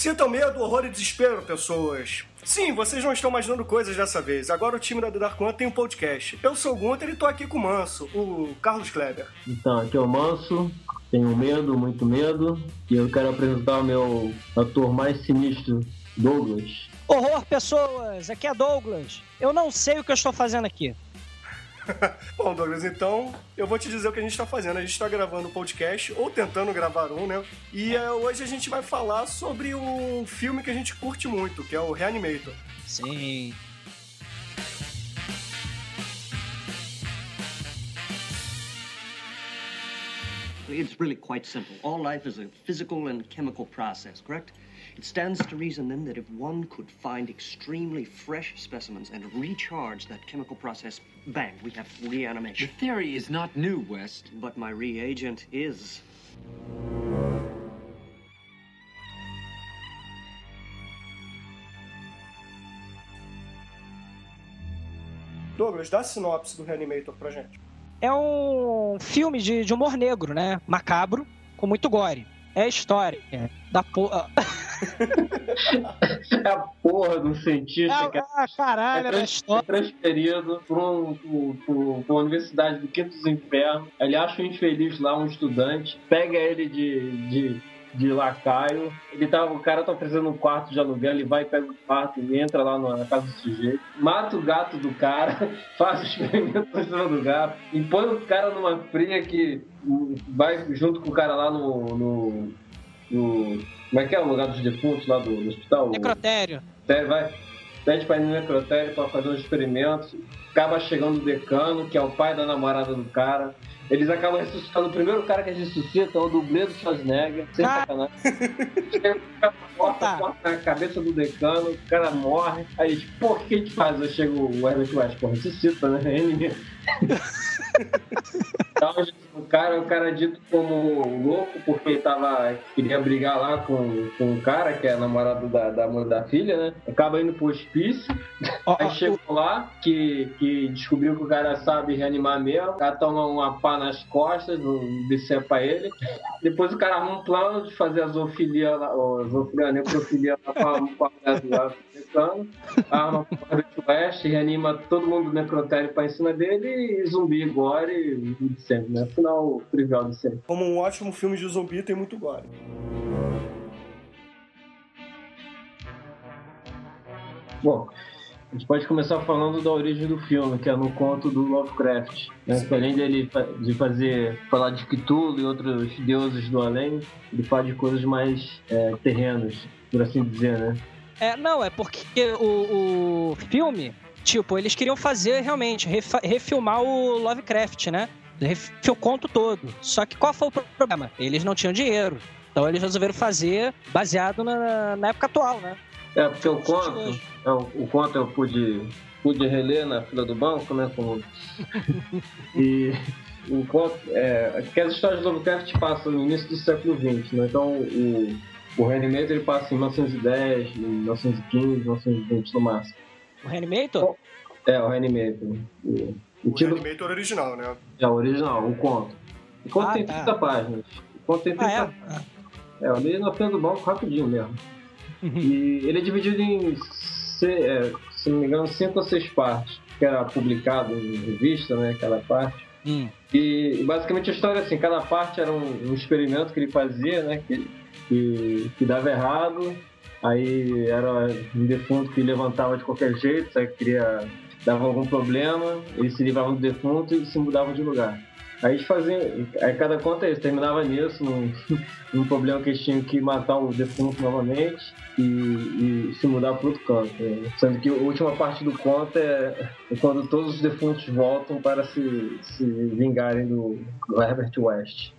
Sintam medo, horror e desespero, pessoas. Sim, vocês não estão imaginando coisas dessa vez. Agora o time da The Dark One tem um podcast. Eu sou o Gunter e tô aqui com o Manso, o Carlos Kleber. Então, aqui é o Manso, tenho medo, muito medo, e eu quero apresentar o meu ator mais sinistro, Douglas. Horror, pessoas! Aqui é Douglas. Eu não sei o que eu estou fazendo aqui. Bom, Douglas, então eu vou te dizer o que a gente está fazendo. A gente está gravando um podcast, ou tentando gravar um, né? E é, hoje a gente vai falar sobre um filme que a gente curte muito, que é o Reanimator. Sim. It's really quite simple. All life is a physical and chemical process, correct? It stands to reason then that if one could find extremely fresh specimens and recharge that chemical process, bang, we have reanimation. The reanimation. theory is not new, West. But my reagent is. Douglas, dá a sinopse do Reanimator pra gente. É um filme de, de humor negro, né? Macabro, com muito gore. É história da porra. É a porra do cientista é Ah, caralho, é da trans- história. transferido para um, pro- pro- pra uma universidade do Quinto dos Infernos. Ele acha um infeliz lá, um estudante, pega ele de, de, de lacaio. Ele tá, o cara tá oferecendo um quarto de aluguel, ele vai, pega o quarto e entra lá na casa do sujeito, mata o gato do cara, faz o experimento em cima do gato, e põe o cara numa fria que vai junto com o cara lá no. no, no- como é que é o lugar dos defuntos lá do, do hospital? Necrotério. Necrotério, vai, pede pra ir no necrotério pra fazer uns experimentos, acaba chegando o decano, que é o pai da namorada do cara. Eles acabam ressuscitando o primeiro cara que eles ressuscitam, é o dublê do Schwarzenegger, sem Ah. sacanagem. Chega, corta, Tá. corta a cabeça do decano, o cara morre. Aí eles, pô, o que a gente faz? Aí chega o Herbert West, pô, ressuscita, né? Então, o cara, o cara é dito como louco porque tava, queria brigar lá com, com o cara, que é namorado da, da mãe da filha, né? Acaba indo pro hospício, Ó, aí chegou lá, que, que descobriu que o cara sabe reanimar mesmo, o cara toma uma pá nas costas, não decepa ele. Depois o cara arruma um plano de fazer a zoofilia, lá, ou zoofilia, necrofilia lá com a com a mulher do americano, arma Herbert West, reanima todo mundo do necrotério pra em cima dele e zumbi, gore e de sempre, né? Final trivial de sempre. Como um ótimo filme de zumbi, tem muito gore. Bom, a gente pode começar falando da origem do filme, que é no conto do Lovecraft. Né? Além dele de fazer falar de Cthulhu e outros deuses do além, ele fala de coisas mais é, terrenas, por assim dizer, né? É, não, é porque o, o filme, tipo, eles queriam fazer realmente, refilmar o Lovecraft, né? O conto todo. Só que qual foi o problema? Eles não tinham dinheiro. Então eles resolveram fazer baseado na, na época atual, né? É, porque o conto, hoje. é, o, o conto eu pude, pude reler na fila do banco, né? Como... e o conto, é, que as histórias do Lovecraft passam no início do século XX, né? Então o, o Reanimator ele passa em 1910, 1915, 1920 no máximo. O Reanimator? É, o Reanimator. O, o O título Reanimator original, né? é o original, o conto. O conto Ah, tem tá. 30 páginas. O conto tem 30 Ah, é? páginas. É, eu li na fila do banco rapidinho mesmo. Uhum. E ele é dividido em, se, é, se não me engano, cinco ou seis partes, que era publicado em revista, né, aquela parte. Hum. E basicamente a história é assim, cada parte era um, um experimento que ele fazia, né, que, que, que dava errado, aí era um defunto que levantava de qualquer jeito, que queria, dava algum problema, eles se livravam do defunto e se mudavam de lugar. Aí eles faziam, aí cada conta é isso, terminava nisso, num, num problema que eles tinham que matar o defunto novamente e, e se mudar para outro canto. né? Sendo que a última parte do conto é, é quando todos os defuntos voltam para se, se vingarem do, do Herbert West.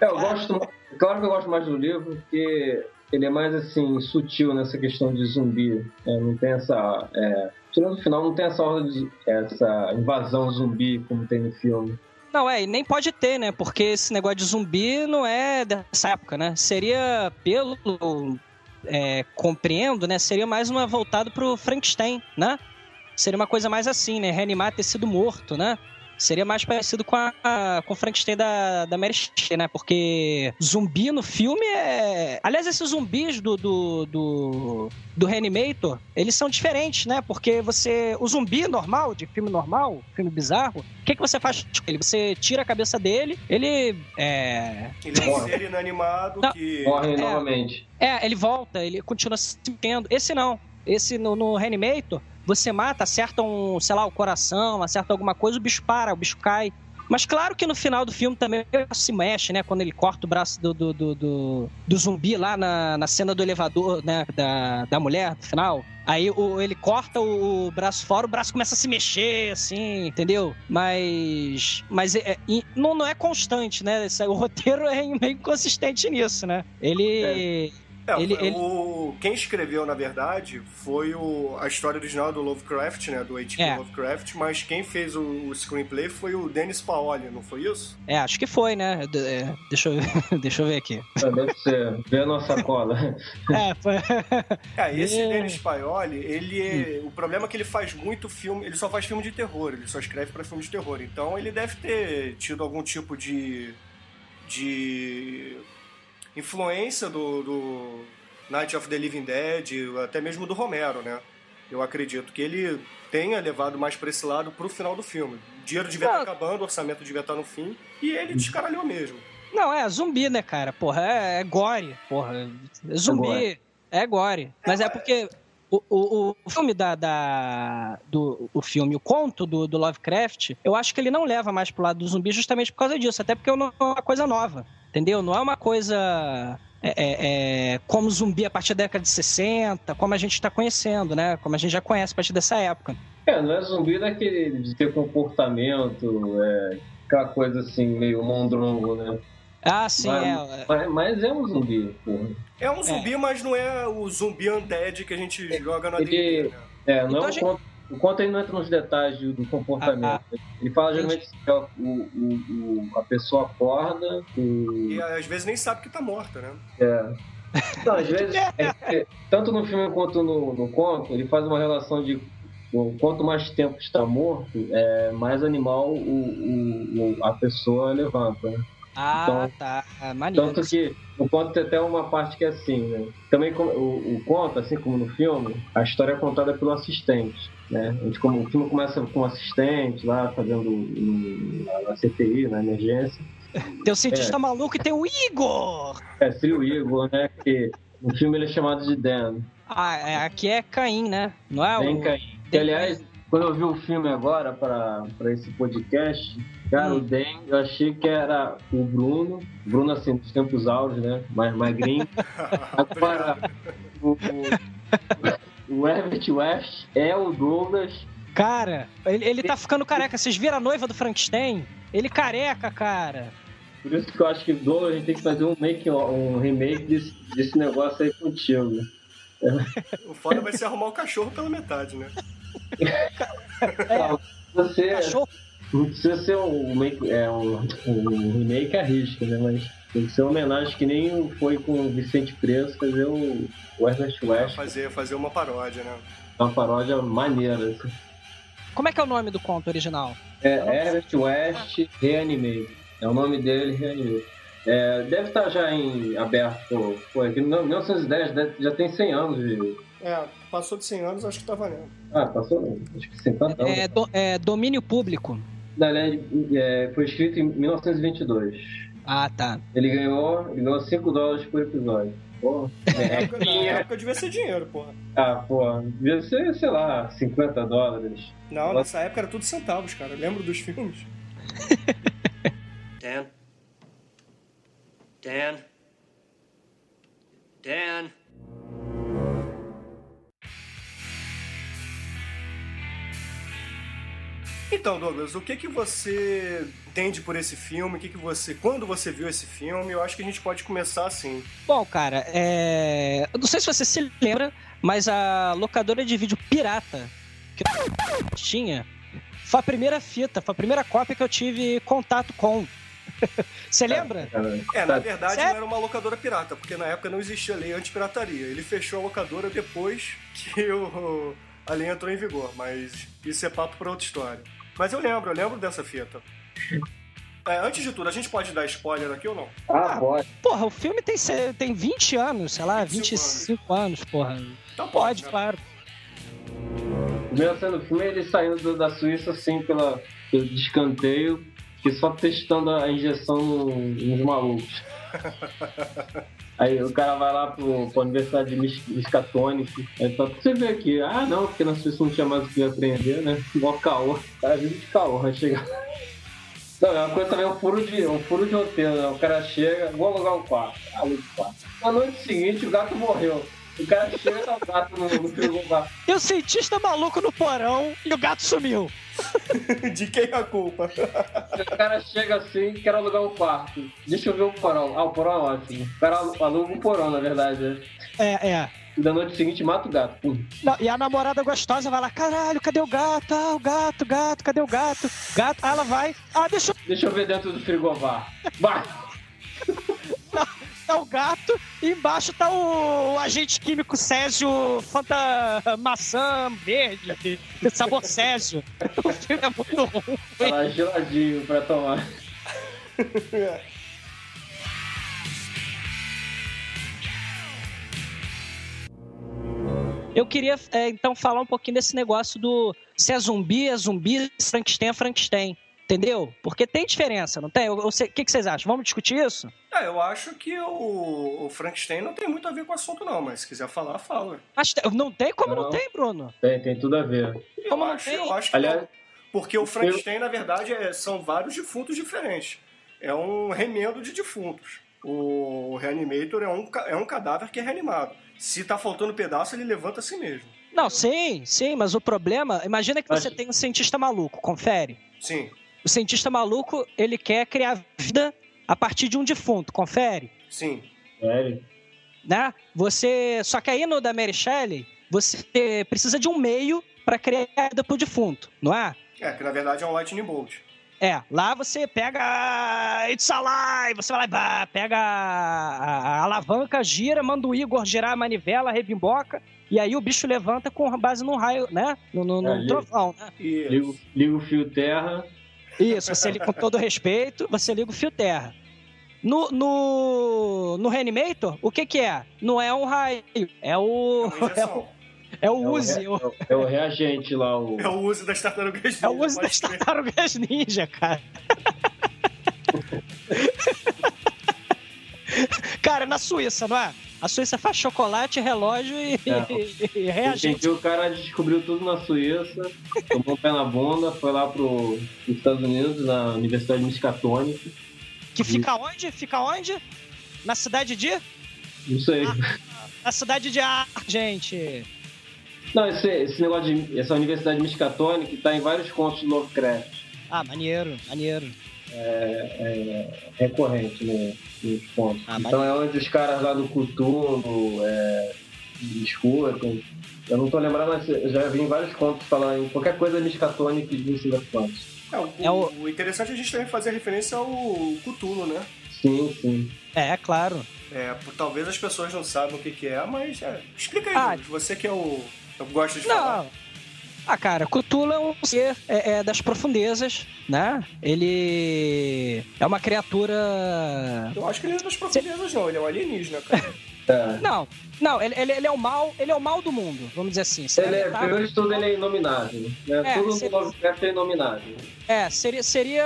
Eu gosto, claro que eu gosto mais do livro porque ele é mais assim sutil nessa questão de zumbi. né? Não tem essa, é, tirando o final, não tem essa de, essa invasão zumbi como tem no filme. Não, é, e nem pode ter, né? Porque esse negócio de zumbi não é dessa época, né? Seria, pelo é, compreendo, né? Seria mais uma voltado pro Frankenstein, né? Seria uma coisa mais assim, né? Reanimar tecido morto, né? Seria mais parecido com, a, a, com o Frankenstein da, da Mary Shelley, né? Porque zumbi no filme é... Aliás, esses zumbis do, do, do, do Reanimator, eles são diferentes, né? Porque você... O zumbi normal, de filme normal, filme bizarro, o que, que você faz com ele? Você tira a cabeça dele, ele... É... Ele é um ser inanimado não. que... Morre é, novamente. É, ele volta, ele continua se mexendo. Esse não. Esse no, no Reanimator você mata, acerta um, sei lá, o coração, acerta alguma coisa, o bicho para, o bicho cai. Mas claro que no final do filme também se mexe, né? Quando ele corta o braço do, do, do, do, do zumbi lá na, na cena do elevador, né? Da, da mulher, no final. Aí o, ele corta o, braço fora, o braço começa a se mexer, assim, entendeu? Mas. Mas é, é, não, não é constante, né? O roteiro é meio inconsistente nisso, né? Ele. É é, ele, ele... O, quem escreveu, na verdade, foi o, a história original do Lovecraft, né? Do H.P. É. Lovecraft, mas quem fez o, o, screenplay foi o Dennis Paoli, não foi isso? É, acho que foi, né? É, deixa, eu, deixa eu ver aqui. É, deve ser. Vê a nossa cola. é, foi. É, esse é. Dennis Paoli, ele é, hum. O problema é que ele faz muito filme. Ele só faz filme de terror, ele só escreve para filme de terror. Então ele deve ter tido algum tipo de. de influência do, do Night of the Living Dead, até mesmo do Romero, né? Eu acredito que ele tenha levado mais para esse lado pro final do filme. O dinheiro devia estar tá acabando, o orçamento devia estar tá no fim, e ele descaralhou mesmo. Não, é zumbi, né, cara? Porra, é, é gore, porra. É zumbi, é gore. Mas é, é porque o, o, o filme da, da, do o filme, o conto do, do Lovecraft, eu acho que ele não leva mais pro lado do zumbi justamente por causa disso, até porque não é uma coisa nova. Entendeu? Não é uma coisa é, é, é, como zumbi a partir da década de 60, como a gente está conhecendo, né? Como a gente já conhece a partir dessa época. É, não é zumbi daquele de ter comportamento, é, aquela coisa assim, meio mondrongo, né? Ah, sim, mas, é. Mas, mas, é um zumbi, porra. É um zumbi, é. mas não é o zumbi undead que a gente joga na Ele, né? É, não então é um gente... O conto ele não entra nos detalhes do comportamento. Ah, ah. Ele fala geralmente que o, o, o, a pessoa acorda e... e às vezes nem sabe que tá morta, né? É. Não, às vezes, é, é, tanto no filme quanto no, no conto, ele faz uma relação de quanto mais tempo está morto, é, mais animal o, o, a pessoa levanta. Né? Ah, então, tá. Maneiro. Tanto que o conto tem até uma parte que é assim, né? Também o, o conto, assim como no filme, a história é contada pelo assistente. Né? A gente, como, o filme começa com um assistente lá fazendo um, a CTI, na emergência. Tem o cientista é. maluco e tem o Igor! É, tem o Igor, né? Que no filme ele é chamado de Dan. Ah, é, aqui é Caim, né? Não é Dan o. Caim. Que, aliás, quando eu vi o filme agora para esse podcast, cara, hum. o Dan, eu achei que era o Bruno, Bruno assim, dos tempos áureos, né? Mais magrinho. agora, o, o, o Everett West é o Douglas. Cara, ele, ele tá ficando careca. Vocês viram a noiva do Frankenstein? Ele careca, cara. Por isso que eu acho que o Douglas a gente tem que fazer um, make, um remake desse, desse negócio aí contigo. O foda vai ser arrumar o cachorro pela metade, né? É, você cachorro. não precisa ser um, é, um, um remake a risco, né? Mas tem que ser uma homenagem que nem foi com o Vicente Preso fazer o Ernest West. Fazer, fazer uma paródia, né? Uma paródia maneira. Assim. Como é que é o nome do conto original? É Ernest West Reanimate. É o nome dele, Reanimate. É, deve estar já em aberto, pô, aqui em 1910, já tem 100 anos de, é, passou de 100 anos, acho que tá valendo. Ah, passou, acho que 50 anos. É, do, é domínio público. Da lei, é, foi escrito em 1922. Ah, tá. Ele ganhou, ele ganhou 5 dólares por episódio. É, época, na época devia ser dinheiro, porra. Ah, pô, devia ser, sei lá, 50 dólares. Não, nessa época era tudo centavos, cara. Eu lembro dos filmes. Dan? Dan? Dan? Então, Douglas, o que que você entende por esse filme? O que que você, quando você viu esse filme? Eu acho que a gente pode começar assim. Bom, cara, é... eu não sei se você se lembra, mas a locadora de vídeo pirata que eu tinha foi a primeira fita, foi a primeira cópia que eu tive contato com. Você lembra? É, na verdade Sério? não era uma locadora pirata, porque na época não existia lei anti-pirataria. Ele fechou a locadora depois que o, a lei entrou em vigor, mas isso é papo para outra história. Mas eu lembro, eu lembro dessa fita. É, antes de tudo, a gente pode dar spoiler aqui ou não? Ah, pode. Porra, o filme tem, tem 20 anos, sei lá, 25 25 anos, porra. Então Pode, né? claro. Primeira cena do filme ele saindo do- da Suíça assim pela, pelo descanteio, que só testando a injeção no- nos malucos. Aí o cara vai lá pro, pra Universidade de Mis- Miscatônico. Aí fala, você vê aqui? Ah, não, porque na Suíça não tinha mais o que aprender, né? Mó caô. O cara vive de caô, vai chegar. Não, é uma coisa também, um furo de, um furo de roteiro, né? O cara chega, vou alugar um quarto. Aluga um quarto. Na noite seguinte, o gato morreu. O cara chega e tá o gato no, no frigobar. E o cientista maluco no porão e o gato sumiu. de quem é a culpa? O cara chega assim, quer alugar um quarto. Deixa eu ver o porão. Ah, o porão é ótimo. O cara aluga um porão, na verdade. né? É, é. E da noite seguinte mata o gato. Pum. Não, e a namorada gostosa vai lá, caralho, cadê o gato? Ah, o gato, gato, cadê o gato? Gato, ah, ela vai, ah, deixa eu Deixa eu ver dentro do frigobar. Vai! dar o gato e embaixo tá o, o agente químico Césio Fanta Maçã Verde, sabor Césio. O filme é muito ruim. Tá lá geladinho pra tomar. Eu queria, é, então, falar um pouquinho desse negócio do se é zumbi, é zumbi, se Frankenstein é Frankenstein. Entendeu? Porque tem diferença, não tem? Eu- eu O que, que vocês acham? Vamos discutir isso? É, eu acho que o, o Frankenstein não tem muito a ver com o assunto, não, mas se quiser falar, fala. Acho que- não tem como não, Não. tem, Bruno. Tem, tem tudo a ver. Eu Como não acho, tem? eu acho que Aliás- não. Porque o Frankenstein, na verdade, é- são vários defuntos diferentes. É um remendo de defuntos. O Reanimator é um, é um cadáver que é reanimado. Se tá faltando pedaço, ele levanta a si mesmo. Não, sim, sim, mas o problema. Imagina que você Mas- tem um cientista maluco, confere. Sim, O cientista maluco, ele quer criar vida a partir de um defunto, confere. sim. Sério? Né? Você. Só que aí no da Mary Shelley, você precisa de um meio pra criar vida pro defunto, não é? É, que na verdade é um Lightning Bolt. É, lá você pega. a- It's alive! Você vai lá e bah, pega a, a- a alavanca, gira, manda o Igor girar a manivela, rebimboca, e aí o bicho levanta com base num raio, né? No, no, no É, liga. trovão, né? Liga o fio terra. Isso, você liga com todo respeito, você liga o fio terra. No, no, no Reanimator, o que que é? Não é um raio, é é o, injeção. é o É o, Uzi, re- o- é o- é o reagente lá. O... É o uso das tartarugas é o ninja, Uzi das tartarugas ninja, cara. cara, na Suíça, não é? A Suíça faz chocolate, relógio e, É. e reagente. O cara descobriu tudo na Suíça, tomou o pé na bunda, foi lá pro, pros Estados Unidos, na Universidade Miscatônica. Que fica onde? Fica onde? Na cidade de? Não sei. Na cidade de Ar, gente. Não, esse, esse negócio de. Essa Universidade Miscatônica tá em vários contos de Lovecraft. Ah, maneiro, maneiro. Recorrente né, nos pontos. Ah, então é onde os caras lá do Cthulhu é, escutam. Eu não tô lembrando, mas eu já vi em vários contos falar em qualquer coisa miscatônica de Silver Fontes. É, o, É o- o interessante é a gente também fazer referência ao Cthulhu, né? Sim, sim. É, claro. É, por- talvez as pessoas não saibam o que, que é, mas é, explica aí, Ah. Você que é o. Eu gosto de falar. Ah, cara, Cthulhu é um ser é, é das profundezas, né? Ele é uma criatura. Eu acho que ele é das profundezas, não, ele é um alienígena, cara. É. Não, não, ele, ele, ele é o mal, ele é o mal do mundo, vamos dizer assim. Ele é, botar- primeiro de tudo, ele é inominável. Né? É, tudo seria- no Lovecraft é inominável. É, seria, seria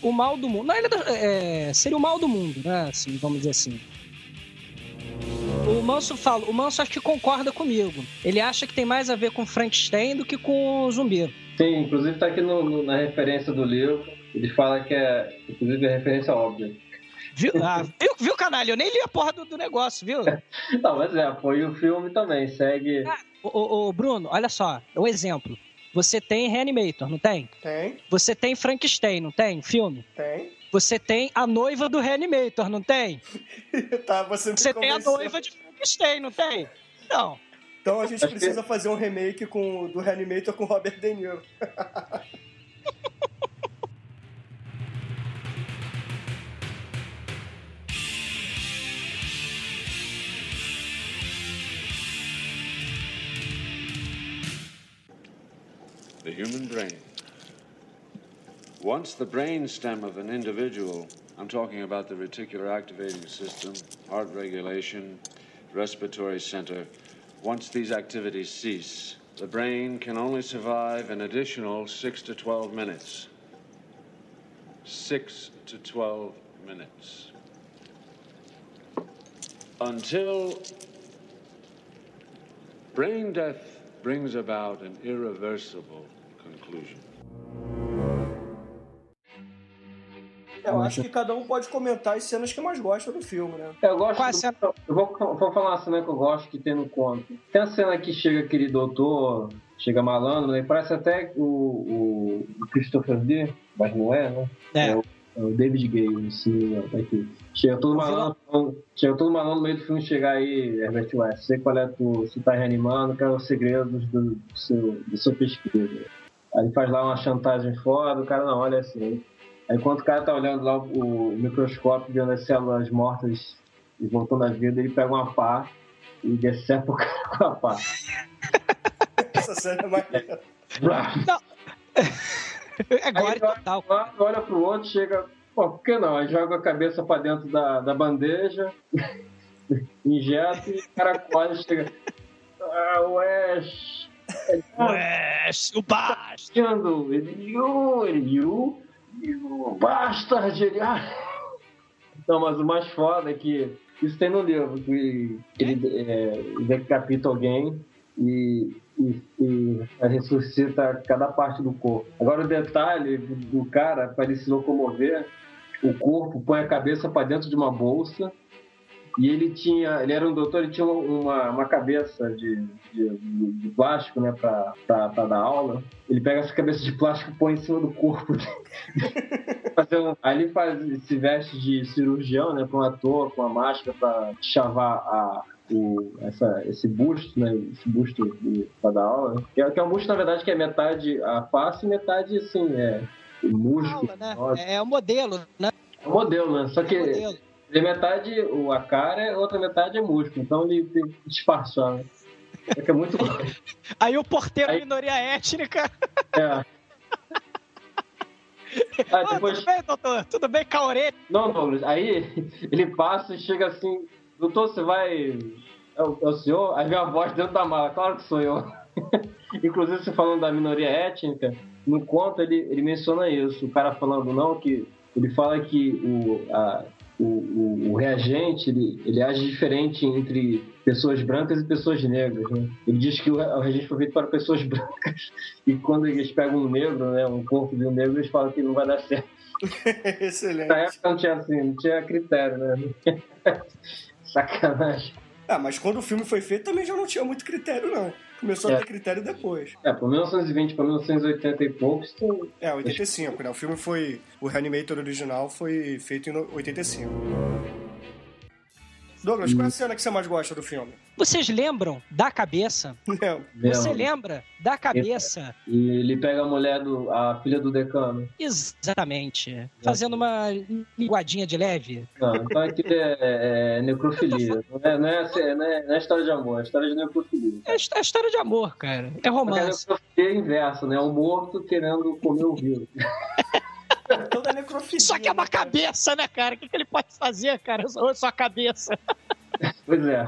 o mal do mundo. Não, ele é, é, seria o mal do mundo, né? Assim, vamos dizer assim. O Manso fala, o Manso acho que concorda comigo. Ele acha que tem mais a ver com Frankenstein do que com o zumbi. Sim, inclusive tá aqui no- no- na referência do livro. Ele fala que é, inclusive, é referência óbvia. Viu, ah, viu, viu, canalha? Eu nem li a porra do, do negócio, viu? Não, mas é, foi o filme também, segue. Ô, ô, ô, Bruno, olha só, um exemplo. Você tem Reanimator, não tem? Tem, Você tem Frankenstein, não tem? Filme. tem. Você tem a noiva do Reanimator, não tem? tá, você Você tem a noiva de Frankenstein, não tem? Não. Então a gente Acho que- precisa fazer um remake com, do Reanimator com Robert De Niro. The human brain. Once the brain stem of an individual, I'm talking about the reticular activating system, heart regulation, respiratory center, once these activities cease, the brain can only survive an additional 6 to 12 minutes. 6 to 12 minutes. Until brain death brings about an irreversible conclusion. Eu acho que cada um pode comentar as cenas que mais gosta do filme, né? Eu gosto. Qual do- cena? Eu vou, vou falar uma cena que eu gosto que tem no conto. Tem a cena que chega aquele doutor, chega malandro, né? Parece até o, o, o Christopher Lee, mas não é, né? É. o, é o David Gale, me engano, tá aqui. Chega todo O malandro, falando- chega todo malandro no meio do filme chegar aí, Herbert West, sei qual é tu, se tá reanimando, quais são os segredos do, do seu, do seu pesquisa. Aí ele faz lá uma chantagem foda, o cara não olha assim. Aí enquanto o cara tá olhando lá o, o microscópio, vendo as células mortas e voltando à vida, ele pega uma pá e decepa o cara com a pá. Essa cena é maneira. É gore total. Olha, olha pro outro, chega. Pô, por que não? Aí joga a cabeça pra dentro da, da bandeja, injeta e o cara colhe chega. Ah, Wes. Ué, o baixo. Ele, ele, you, bastard. Não, mas o mais foda é que isso tem no livro, que ele é, decapita alguém e, e, e ressuscita cada parte do corpo. Agora o detalhe do, do cara, para ele se locomover, o corpo põe a cabeça para dentro de uma bolsa e ele tinha, ele era um doutor, ele tinha uma, uma cabeça de, de, de plástico, né, para dar aula. Ele pega essa cabeça de plástico e põe em cima do corpo. Fazer um- aí ele faz, se veste de cirurgião, né, com um ator, com a máscara para chavar a, o, essa, esse busto, né, esse busto para dar aula. Né, que, é, que é um busto, na verdade, que é metade a face e metade, assim, é o músculo. Aula, né? Nossa, É o modelo, né? É o modelo, né? Só É que o é metade a cara, outra metade é músculo. Então ele tem que disfarçar, né? É que é muito. Aí o porteiro Aí- minoria étnica. é. Ah, Ah, depois. tudo bem, doutor? Tudo bem orelha? Não, Douglas, aí ele passa e chega assim, doutor, você vai. É o, é o senhor? Aí vem a voz dentro da mala, claro que sou eu. Inclusive, você falando da minoria étnica, no conto ele, ele menciona isso. O cara falando não, que ele fala que o, a- o, o, o reagente ele, ele age diferente entre pessoas brancas e pessoas negras. Né? Ele diz que o, re- o reagente foi feito para pessoas brancas e quando eles pegam um negro, né, um corpo de um negro, eles falam que não vai dar certo. Excelente. Na época não tinha assim, não tinha critério, né? Sacanagem. Ah, mas quando o filme foi feito também já não tinha muito critério, não. Começou a É. ter critério depois. É, por 1920 para 1980 e poucos. É, 85, né? O filme foi. O Reanimator original foi feito em 85. Douglas, qual é a cena que você mais gosta do filme? Vocês lembram da cabeça? Não. Você Lembro. lembra da cabeça? E ele pega a mulher do. a filha do decano. Exatamente. Fazendo uma linguadinha de leve. Não, então aquilo é, é necrofilia. Não é, não, é, assim, não, é, não é história de amor, é história de necrofilia. É é história de amor, cara. É a romance. necrofilia é inversa, né? O morto querendo comer o vivo. Toda necrofilia. Só que é uma né, cara? cabeça, né, cara? O que, que ele pode fazer, cara? Só, só a cabeça. Pois é.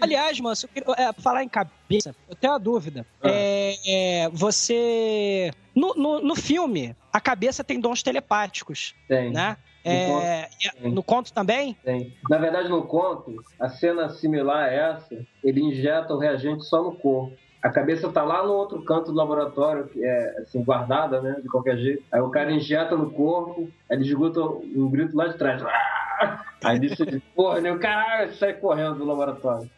Aliás, moço, eu queria- é, falar em cabeça, eu tenho uma dúvida. Ah. É, é, você. No, no, no filme, a cabeça tem dons telepáticos, Tem. né? No É, tem. no conto também? Tem. Na verdade, no conto, a cena similar a essa, ele injeta o reagente só no corpo. A cabeça tá lá no outro canto do laboratório, que é assim, guardada, né? De qualquer jeito. Aí o cara injeta no corpo, aí ele escuta um grito lá de trás. "Ah!" Aí disse, porra, né? o cara sai correndo do laboratório.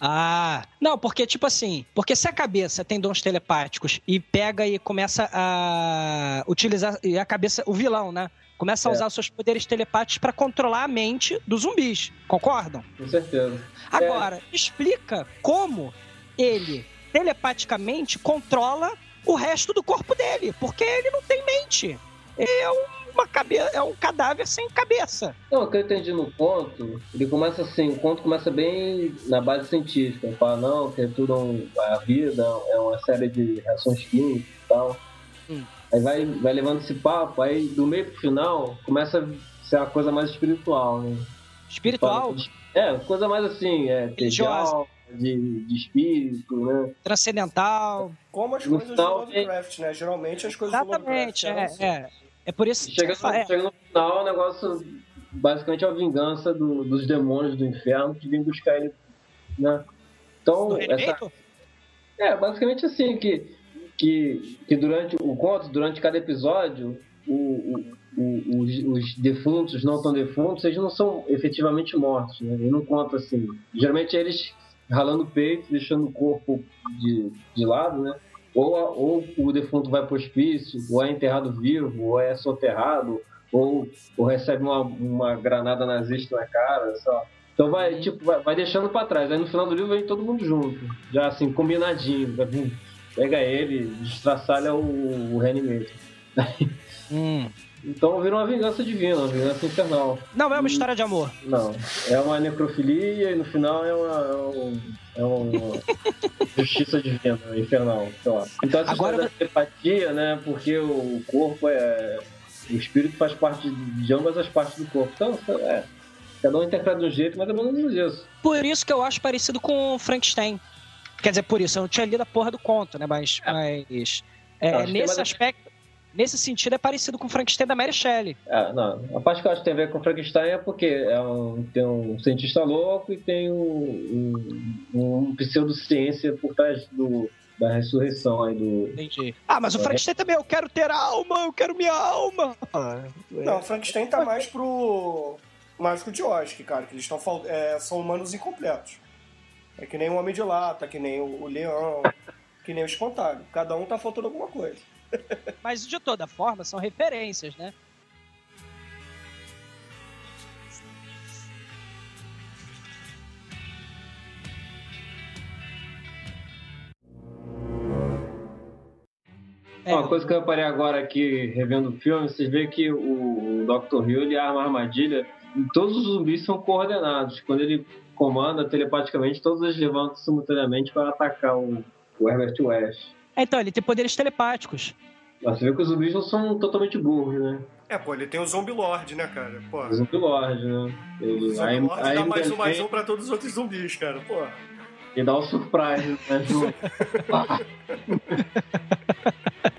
Ah, não, porque tipo assim, porque se a cabeça tem dons telepáticos e pega e começa a utilizar e a cabeça, o vilão, né? Começa a É. usar seus poderes telepáticos pra controlar a mente dos zumbis. Concordam? Com certeza. Agora, explica como ele telepaticamente controla o resto do corpo dele, porque ele não tem mente. Ele é uma cabeça, é um cadáver sem cabeça. Não, o que eu entendi no conto, ele começa assim, o conto começa bem na base científica. Ele fala, não, que é tudo um, a vida é uma série de reações químicas e tal. Hum. Aí vai, vai levando esse papo, aí do meio pro final começa a ser uma coisa mais espiritual, né? Espiritual, É, coisa mais assim, é, Religiosa. De, de espírito, né? transcendental. Como as No coisas final, do Lovecraft, né? Geralmente as coisas do Exatamente, Lovecraft é, assim. é. É por isso que Chega, falo- é, chega no final, o negócio basicamente é a vingança do- dos demônios do inferno que vêm buscar ele, né? Então, do essa? É, basicamente assim, que, que, que durante o conto, durante cada episódio, o, o- o- os, os defuntos, não tão defuntos, eles não são efetivamente mortos, né? Não conta assim. Geralmente é eles ralando o peito, deixando o corpo de, de lado, né? Ou, a- ou o defunto vai pro hospício, ou é enterrado vivo, ou é soterrado, ou, ou recebe uma, uma granada nazista na cara, só. Então vai, tipo, vai, vai deixando pra trás. Aí no final do livro vem todo mundo junto. Já assim, combinadinho. Vai vir, pega ele, destraçalha o, o Reanimator. Hum. Então vira uma vingança divina, uma vingança infernal. Não, é uma história de amor. Não. É uma necrofilia e no final é uma. É, um- é uma justiça divina, infernal. sei lá. Então essa Agora história da telepatia, né? Porque o corpo é. O espírito faz parte de ambas as partes do corpo. Então, é. Cada um interpreta de um jeito, mas é menos isso. Por isso que eu acho parecido com Frankenstein. Quer dizer, por isso, eu não tinha lido a porra do conto, né? Mas, mas é, que é nesse aspecto, nesse sentido, é parecido com Frankenstein da Mary Shelley. É, não. A parte que eu acho que tem a ver com Frankenstein é porque é um, tem um cientista louco e tem um, um, um pseudociência por trás do, da ressurreição aí do. Entendi. Ah, mas o É. Frankenstein também, eu quero ter alma, eu quero minha alma. Não, Frankenstein tá mais pro Mágico de Oz, que, cara, que eles estão é, são humanos incompletos. É que nem o Homem de Lata, que nem o, o Leão, que nem o Espantalho. Cada um tá faltando alguma coisa. Mas de toda forma, são referências, né? Uma coisa que eu reparei agora aqui, revendo o filme, vocês veem que o, Dr. Hill ele arma armadilha e todos os zumbis são coordenados. Quando ele comanda telepaticamente, todos eles levantam simultaneamente para atacar o, o Herbert West. Então, ele tem poderes telepáticos. Mas você vê que os zumbis não são totalmente burros, né? É, pô, ele tem o Zombie Lord, né, cara? Pô, O Zumbi Lord, né? o Ele, Zombie Lord dá mais um, mais um pra todos os outros zumbis, cara. Pô, E dá o surprise, né?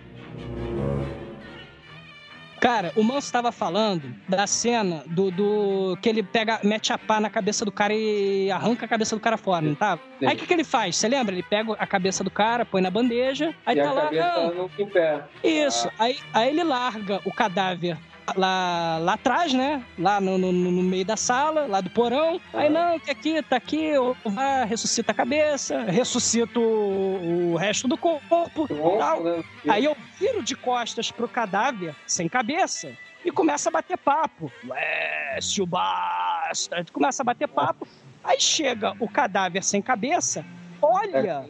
Cara, o Manso estava falando da cena do, do que ele pega, mete a pá na cabeça do cara e arranca a cabeça do cara fora, não tá? Sim. Aí o que, que ele faz? Você lembra? Ele pega a cabeça do cara, põe na bandeja, aí e tá a lá. cabeça "Ah, não em pé. Isso. Aí, aí ele larga o cadáver lá, lá atrás, né? Lá no, no, no meio da sala, lá do porão. Aí Aham. não, que aqui, tá aqui, vai, ressuscita a cabeça, ressuscita o, o resto do corpo. Tal. né? Aí eu viro de costas pro cadáver, sem cabeça, e começa a bater papo. Lécio Bastard. Começa a bater papo. Aí chega o cadáver sem cabeça, olha.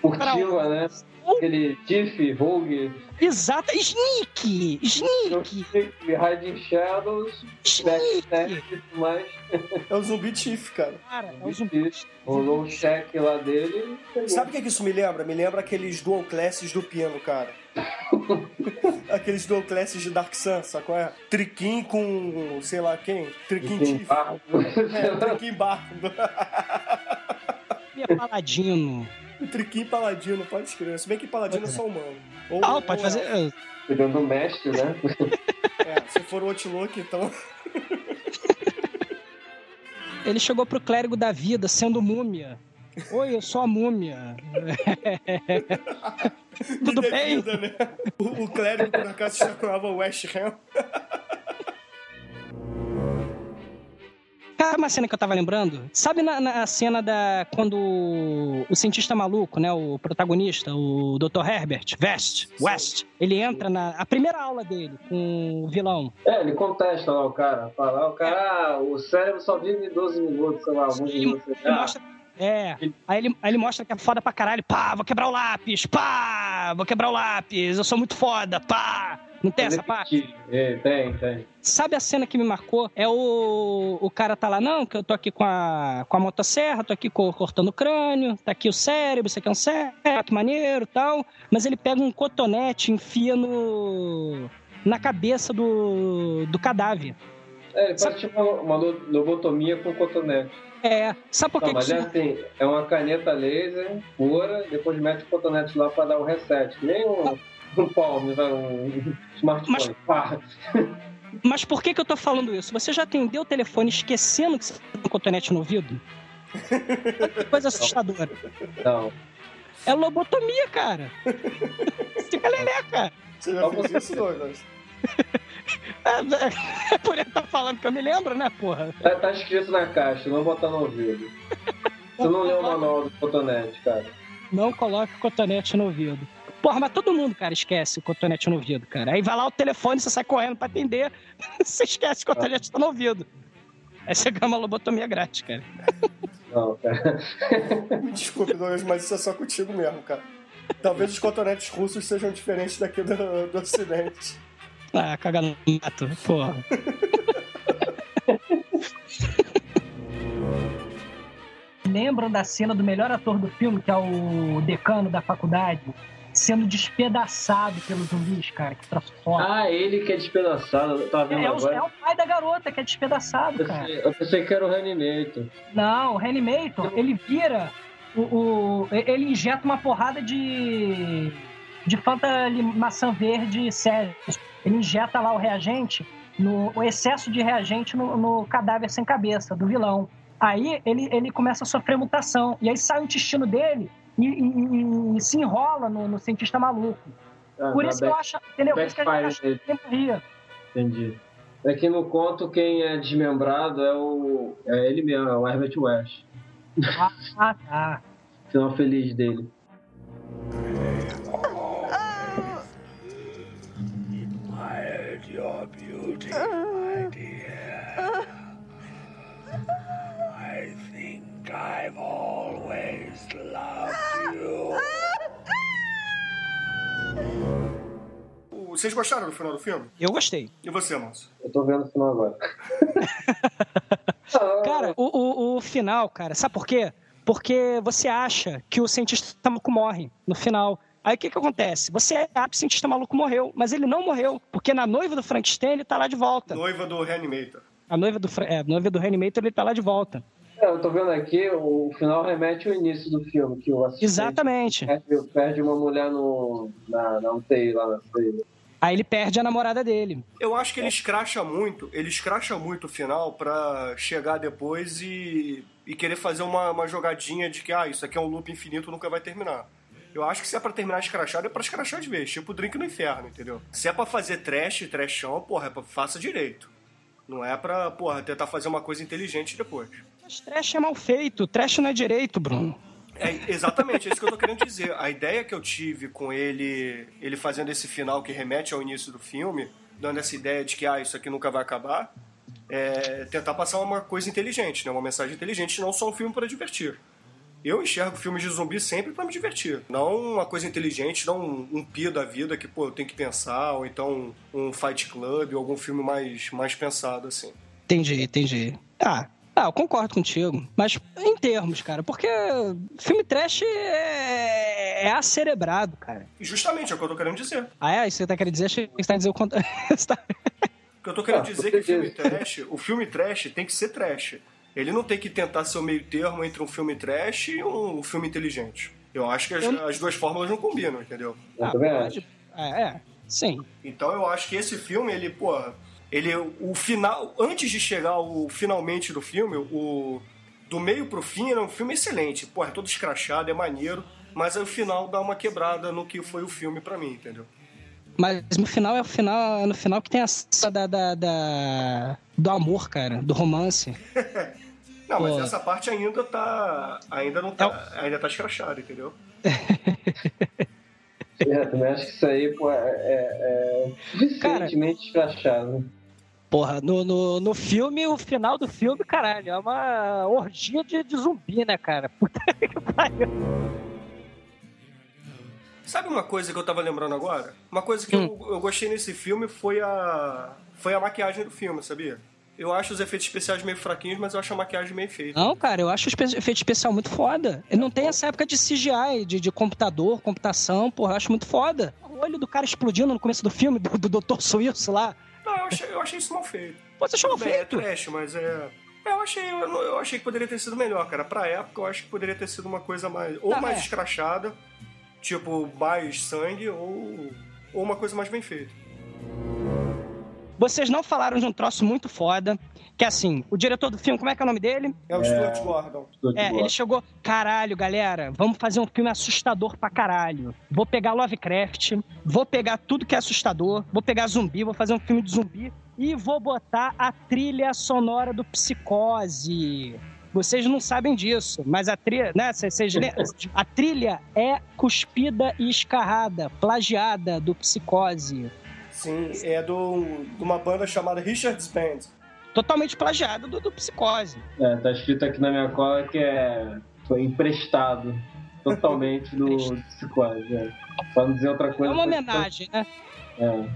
Furtiva, né? Aquele Tiff, Rogue, Exata. Sneak! Sneak! Hiding Shadows, Sneak! e tudo mais. é o Zumbi Tiff, cara. Cara, é o zumbi. Rolou o cheque lá dele. Sabe o que, que isso me lembra? Me lembra aqueles dual classes do Pino, cara. aqueles dual classes de Dark Sun, sacou? É? Triquim com sei lá quem? Triquim Tiff. barco. É, Triquim Barco. É paladino. Triquim Paladino, pode escrever. Se bem que Paladino é só humano. Ou, Ah, pode é- fazer. Cuidando do mestre, né? É, se for o Outlook, então. Ele chegou pro clérigo da vida sendo múmia. Oi, eu sou a múmia. Tudo bem? vida, né? O, o clérigo, por acaso, se chamava West Ham. Cara, uma cena que eu tava lembrando. Sabe na, na cena da. Quando o, o cientista maluco, né? O protagonista, o Dr. Herbert West, West, ele entra na. A primeira aula dele com o vilão. É, ele contesta lá o cara. Fala, ah, o cara, ah, o cérebro só vive 12 minutos, sei lá, alguns Ele- minutos. Ele mostra. É. Aí ele, aí ele mostra que é foda pra caralho. Pá, vou quebrar o lápis. Pá, vou quebrar o lápis. Eu sou muito foda. Pá. Não tem essa parte? É, tem, tem. Sabe a cena que me marcou? É o, o cara tá lá, não, que eu tô aqui com a, com a motosserra, tô aqui co- cortando o crânio, tá aqui o cérebro, isso aqui é um cérebro, que maneiro e tal. Mas ele pega um cotonete enfia no. na cabeça do, do cadáver. É, ele faz tipo uma, uma lo- lobotomia com cotonete. É. Sabe por que, que mas é isso. assim, é uma caneta laser pura, depois mete o cotonete lá pra dar o reset. Que nem um, um palme, vai, um smartphone. Mas-. Mas por que, que eu tô falando isso? Você já atendeu o telefone esquecendo que você tem um cotonete no ouvido? Que coisa assustadora. Não. É lobotomia, cara. Fica leleca. Você já fez você. isso, Douglas? É, é por ele tá falando que eu me lembro, né, porra? Tá, tá escrito na caixa, não botar no ouvido. Você não leu o manual do cotonete, cara. Não coloque o cotonete no ouvido. Porra, mas todo mundo, cara, esquece o cotonete no ouvido, cara. Aí vai lá o telefone, você sai correndo pra atender, você esquece que o cotonete tá no ouvido. Aí você ganha uma lobotomia grátis, cara. Não, cara. Me desculpe, Douglas, mas isso é só contigo mesmo, cara. Talvez os cotonetes russos sejam diferentes daqui do, do ocidente. Ah, caga no mato, porra. Lembram da cena do melhor ator do filme, que é o decano da faculdade, sendo despedaçado pelos zumbis, cara, que troço foda. Ah, ele que é despedaçado, tava vendo é, o, é agora. o pai da garota que é despedaçado, Eu cara. pensei, eu pensei que era o Reanimator. Não, o Reanimator, ele vira. O, o- ele injeta uma porrada de. de Fanta maçã verde sério. Ele injeta lá o reagente, no, o excesso de reagente no, no cadáver sem cabeça do vilão. Aí ele, ele começa a sofrer mutação. E aí sai o intestino dele e, e- e- se enrola no, no cientista maluco. Ah, Por isso que eu back- acho. Entendeu? Por isso que a gente acha que ele morria. Entendi. Aqui no conto, quem é desmembrado é o. É ele mesmo, é o Herbert West. Ah, tá. Final feliz dele. admired your beauty, my dear. I think I've always loved you. O- Vocês gostaram do final do filme? Eu gostei. E você, moço? Eu tô vendo o final agora. Cara, o, o, o final, cara, sabe por quê? Porque você acha que o cientista maluco morre no final. Aí o que que acontece? Você acha que o cientista maluco morreu, mas ele não morreu, porque na noiva do Frankenstein ele tá lá de volta. Noiva do Reanimator. A noiva do, é, a noiva do Reanimator ele tá lá de volta. É, eu tô vendo aqui, o final remete ao início do filme, que o assistente Exatamente. perde, perde uma mulher no, na, na UTI lá na freira. Aí ele perde a namorada dele. Eu acho que ele escracha muito, ele escracha muito o final pra chegar depois e, e querer fazer uma, uma jogadinha de que, ah, isso aqui é um loop infinito, nunca vai terminar. Eu acho que se é pra terminar escrachado, é pra escrachar de vez, tipo Drink no Inferno, entendeu? Se é pra fazer trash, trashão, porra, é pra, faça direito. Não é pra, porra, tentar fazer uma coisa inteligente depois. Mas trash é mal feito, trash não é direito, Bruno. É, exatamente, é isso que eu tô querendo dizer. A ideia que eu tive com ele, ele fazendo esse final que remete ao início do filme, dando essa ideia de que, ah, isso aqui nunca vai acabar, é tentar passar uma coisa inteligente, né? Uma mensagem inteligente, não só um filme para divertir. Eu enxergo filmes de zumbi sempre para me divertir. Não uma coisa inteligente, não um, um da vida que, pô, eu tenho que pensar, ou então um Fight Club, ou algum filme mais, mais pensado, assim. Entendi, entendi. Ah, ah, eu concordo contigo. Mas em termos, cara, porque filme trash é, é acerebrado, cara. Justamente é o que eu tô querendo dizer. Ah, é? Isso que você tá querendo dizer? Achei que você tá dizendo o contrário. Tá- O que eu tô querendo Ah, dizer é que o filme trash, o filme trash tem que ser trash. Ele não tem que tentar ser o meio termo entre um filme trash e um filme inteligente. Eu acho que as, Eu- as duas fórmulas não combinam, entendeu? Eu Ah, pode-. É, é, sim. Então eu acho que esse filme, ele, pô, ele, o final, antes de chegar o finalmente do filme, o do meio pro fim, é um filme excelente. Pô, é todo escrachado, é maneiro, mas aí o final dá uma quebrada no que foi o filme pra mim, entendeu? Mas no final é o final, é no final que tem a da, da, da- do amor, cara, do romance. Não, mas Pô. essa parte ainda tá. Ainda não tá. Ainda tá escrachada, entendeu? É, também acho que isso aí pô, é, é, é suficientemente escrachado. Porra, no, no, no filme, o final do filme, caralho, é uma orgia de, de zumbi, né, cara? Puta que pariu. Sabe uma coisa que eu tava lembrando agora? Uma coisa que Hum. eu, eu gostei nesse filme foi a. Foi a maquiagem do filme, sabia? Eu acho os efeitos especiais meio fraquinhos, mas eu acho a maquiagem meio feita. Não, cara, eu acho o espe- efeito especial muito foda. Eu não tem essa época de CGI, de, de computador, computação, porra, eu acho muito foda. O olho do cara explodindo no começo do filme, do, do Dr. Suíço lá. Não, eu achei, eu achei isso mal feito. Você achou mal bem, feito? É trash, mas é. é, Eu achei, eu, eu achei que poderia ter sido melhor, cara. Pra época, eu acho que poderia ter sido uma coisa mais. Ou Tá, mais é. escrachada, tipo, mais sangue, ou, ou uma coisa mais bem feita. Vocês não falaram de um troço muito foda, que é assim, o diretor do filme, como é que é o nome dele? É o Stuart Gordon. É, ele chegou, caralho, galera, vamos fazer um filme assustador pra caralho. Vou pegar Lovecraft, vou pegar tudo que é assustador, vou pegar zumbi, vou fazer um filme de zumbi e vou botar a trilha sonora do Psicose. Vocês não sabem disso, mas a trilha, né, vocês-? A trilha é cuspida e escarrada, plagiada do Psicose. Sim, é do, de uma banda chamada Richard's Band. Totalmente plagiada do, do Psicose. É, tá escrito aqui na minha cola que é. Foi emprestado totalmente do Psicose. É. Pra não dizer outra É coisa. uma foi- homenagem, né? É.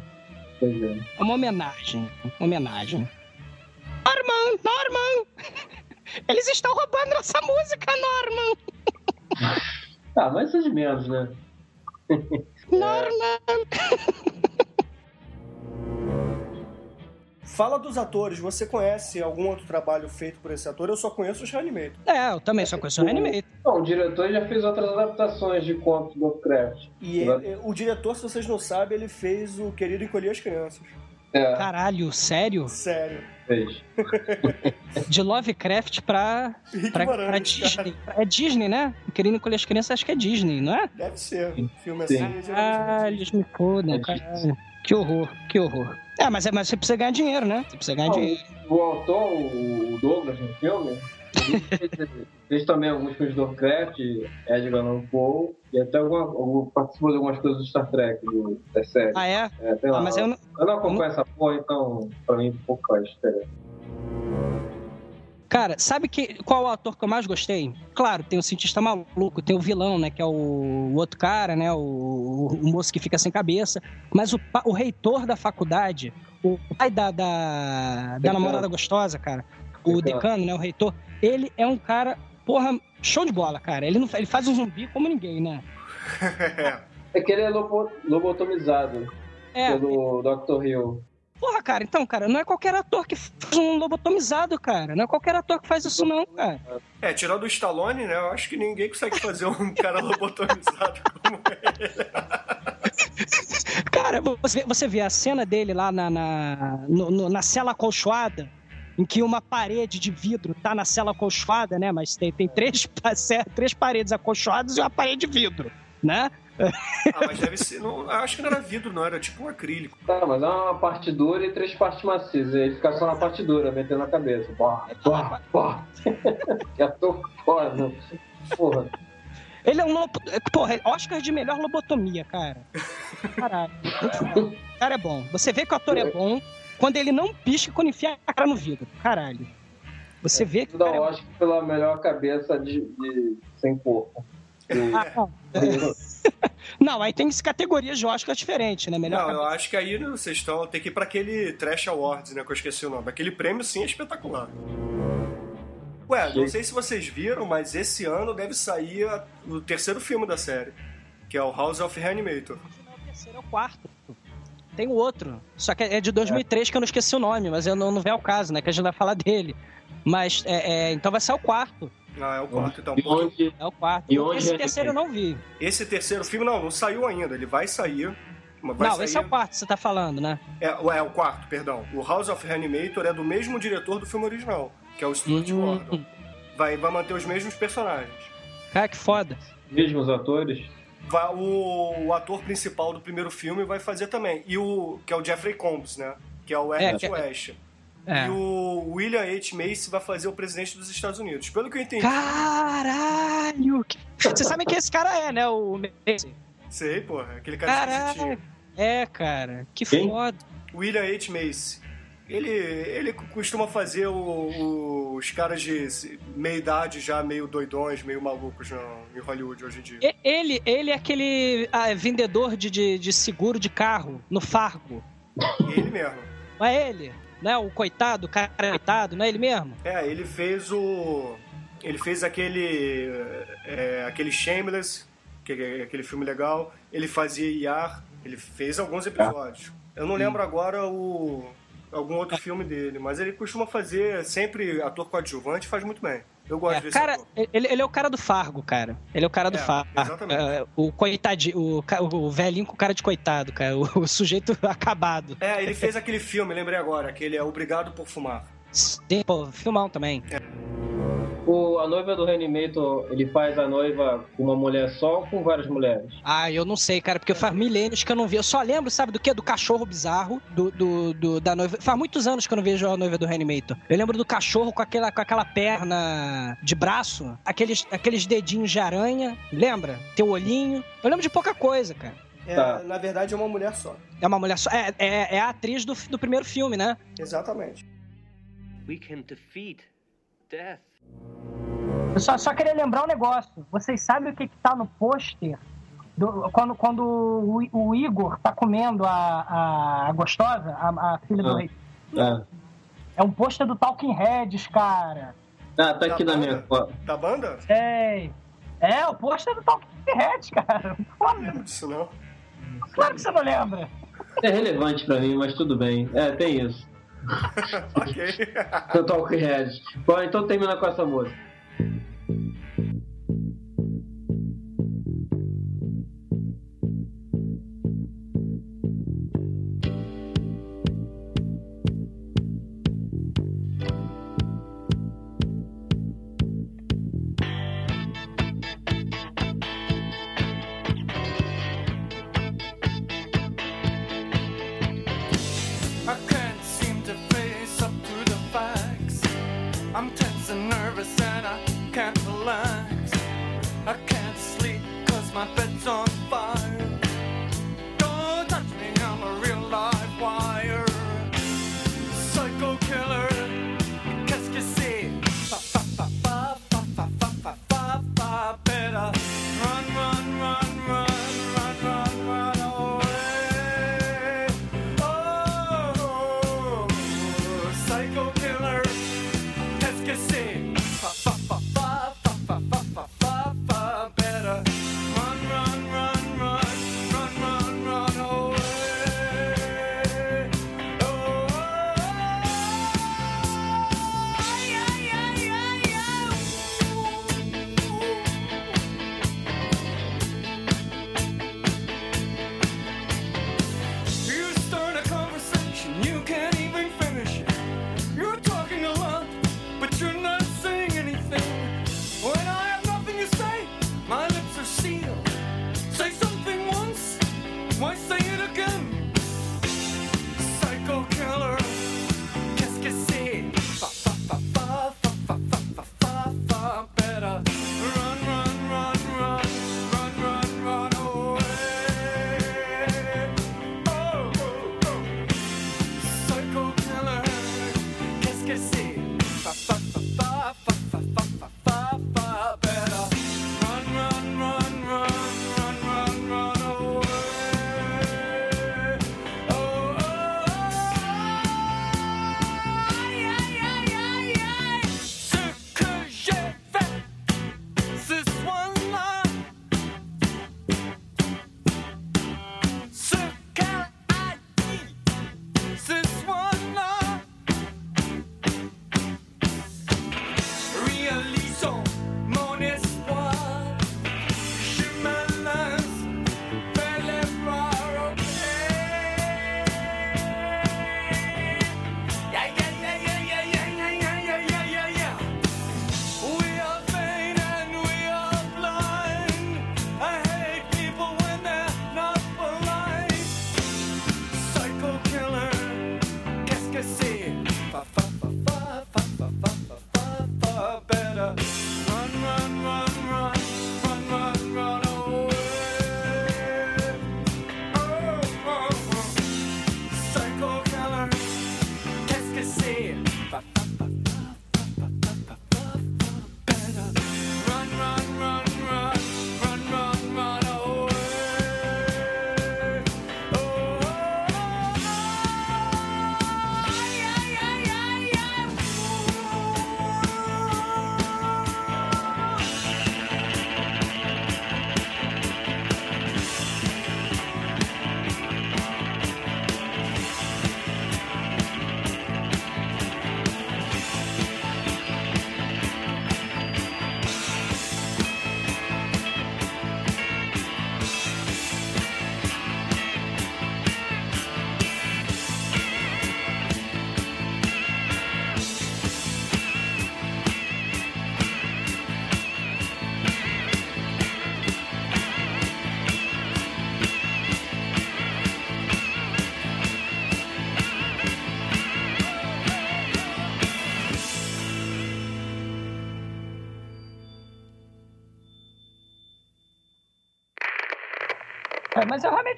Pois é. É uma homenagem. Uma homenagem. Norman! Norman! Eles estão roubando nossa música, Norman! Tá, mas isso é de menos, né? Norman! Fala dos atores, você conhece algum outro trabalho feito por esse ator? Eu só conheço os Reanimator. É, eu também só conheço o Reanimator. Bom, o diretor já fez outras adaptações de contos do Lovecraft. E ele- o diretor, se vocês não sabem, ele fez o Querido Encolher as Crianças. É, Caralho, sério? Sério. De Lovecraft pra, pra, pra cara. Disney. É Disney, né? Querendo encolher as crianças, acho que é Disney, não é? Deve ser. Filme Sim. assim. geralmente- Caralho, eles me fodam, É caralho. Que horror, que horror. É, mas, é, mas você precisa ganhar dinheiro, né? Você precisa ganhar Não, dinheiro. O autor, o Douglas, no filme, fez, também alguns filmes do Lovecraft, Edgar Allan Poe, e até alguma, algum- participou de algumas coisas do Star Trek, do, da série. Ah, é? É, sei lá, Ah, mas eu não, eu não acompanho essa porra, então pra mim pouco faz diferença. Cara, sabe que, qual o ator que eu mais gostei? Claro, tem o cientista maluco, tem o vilão, né? Que é o, o outro cara, né? O, o moço que fica sem cabeça. Mas o, o reitor da faculdade, o pai da, da, da namorada gostosa, cara, o Decano. decano, né? O reitor, ele é um cara, porra, show de bola, cara. Ele, não, ele faz um zumbi como ninguém, né? É que ele é lobo, lobotomizado É, pelo Dr. Hill. Porra, cara, então, cara, não é qualquer ator que faz um lobotomizado, cara. Não é qualquer ator que faz isso, não, cara. É, tirando o Stallone, né? Eu acho que ninguém consegue fazer um cara lobotomizado como ele. Cara, você, você vê a cena dele lá na, na, no- no- na cela acolchoada, em que uma parede de vidro tá na cela acolchoada, né? Mas tem, tem três, três paredes acolchoadas e uma parede de vidro, né? Ah, mas deve ser. Não, acho que não era vidro, não. Era tipo um acrílico. Tá, mas é uma parte dura e três partes macias. Ele fica só na parte dura, metendo na cabeça. Pá, pá, pá. que ator foda. Porra. Ele é um lobo... Porra, Oscar de melhor lobotomia, cara. Caralho. O cara é bom. Você vê que o ator é bom quando ele não pisca quando enfia a cara no vidro. Caralho. Você vê que o Dá é o bom. Oscar pela melhor cabeça de, de- sem corpo. E- Ah, não. Não, aí tem categorias de Oscar diferentes, né? Melhor Não, eu cabeça. acho que aí vocês estão. Tem que ir pra aquele Trash Awards, né? Que eu esqueci o nome. Aquele prêmio sim é espetacular. Ué, não sei se vocês viram, mas esse ano deve sair a- o terceiro filme da série, que é o House of Reanimator. Não é o terceiro, é o quarto. Tem o outro. Só que é de 2003 que eu não esqueci o nome, mas eu não, não vem ao caso, né? Que a gente vai falar dele. Mas, é, é, então vai ser o quarto. Ah, é o quarto, então. E onde, É o quarto. E onde Esse é terceiro eu não vi. Esse terceiro filme, não, não saiu ainda. Ele vai sair. mas Vai não, sair... esse é o quarto que você tá falando, né? É, o- é, o quarto, perdão. O House of Reanimator é do mesmo diretor do filme original, que é o Stuart Hum. Gordon. Vai, vai manter os mesmos personagens. Cara, que foda. mesmos atores? Vai- o, o ator principal do primeiro filme vai fazer também. E o que é o Jeffrey Combs, né? Que é o É, Ernest que- West. É. E o William H. Macy vai fazer o presidente dos Estados Unidos. Pelo que eu entendi. Caralho! que- Você sabe quem esse cara é, né? O Macy. Sei, porra. Aquele cara Caralho! É, cara. Que Quem? foda. William H. Macy. Ele, ele costuma fazer o- o- os caras de meia idade já meio doidões, meio malucos no, em Hollywood hoje em dia. Ele, ele é aquele ah, vendedor de, de, de seguro de carro no Fargo. Ele mesmo. Não é ele? Não é o coitado, o cara coitado, não é ele mesmo? É, ele fez o. Ele fez aquele. é, aquele Shameless, que é aquele filme legal. Ele fazia IAR, ele fez alguns episódios. Eu não lembro agora o. algum outro filme dele, mas ele costuma fazer sempre ator coadjuvante e faz muito bem. Eu gosto É, desse cara, ele, ele é o cara do Fargo, cara. Ele é o cara do É, Fargo. exatamente. É, o coitadinho, o, o velhinho com cara de coitado, cara. O, o sujeito acabado. É, ele fez aquele filme, lembrei agora, aquele é Obrigado por Fumar. Sim, pô, filmão também. O, a noiva do Reanimator, ele faz a noiva com uma mulher só ou com várias mulheres? Ah, eu não sei, cara, porque faz milênios que eu não vi. Eu só lembro, sabe, do que? Do cachorro bizarro, do, do, do- da noiva. Faz muitos anos que eu não vejo a noiva do Reanimator. Eu lembro do cachorro com aquela, com aquela perna de braço, aqueles, aqueles dedinhos de aranha, lembra? Teu olhinho. Eu lembro de pouca coisa, cara. É, Tá. Na verdade é uma mulher só. É uma mulher só. É, é, é a atriz do, do primeiro filme, né? Exatamente. We can defeat death. Eu só, só queria lembrar um negócio. Vocês sabem o que, que tá no pôster? do- quando quando o, o Igor tá comendo a, a, a gostosa, a, a filha do Ah. rei. Ah, É um pôster do Talking Heads, cara. ah tá aqui Da na minha banda? foto. Da banda? É. É, o pôster do Talking Heads, cara. Não lembro disso não. claro que você não lembra. É relevante pra mim, mas tudo bem. É, tem isso. ok. Toco Red. Bom, então termina com essa música.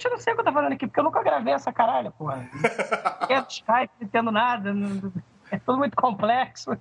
Mas eu realmente não sei o que eu tô falando aqui, porque eu nunca gravei essa caralho, porra. Não entendo Skype, não entendo nada. É tudo muito complexo.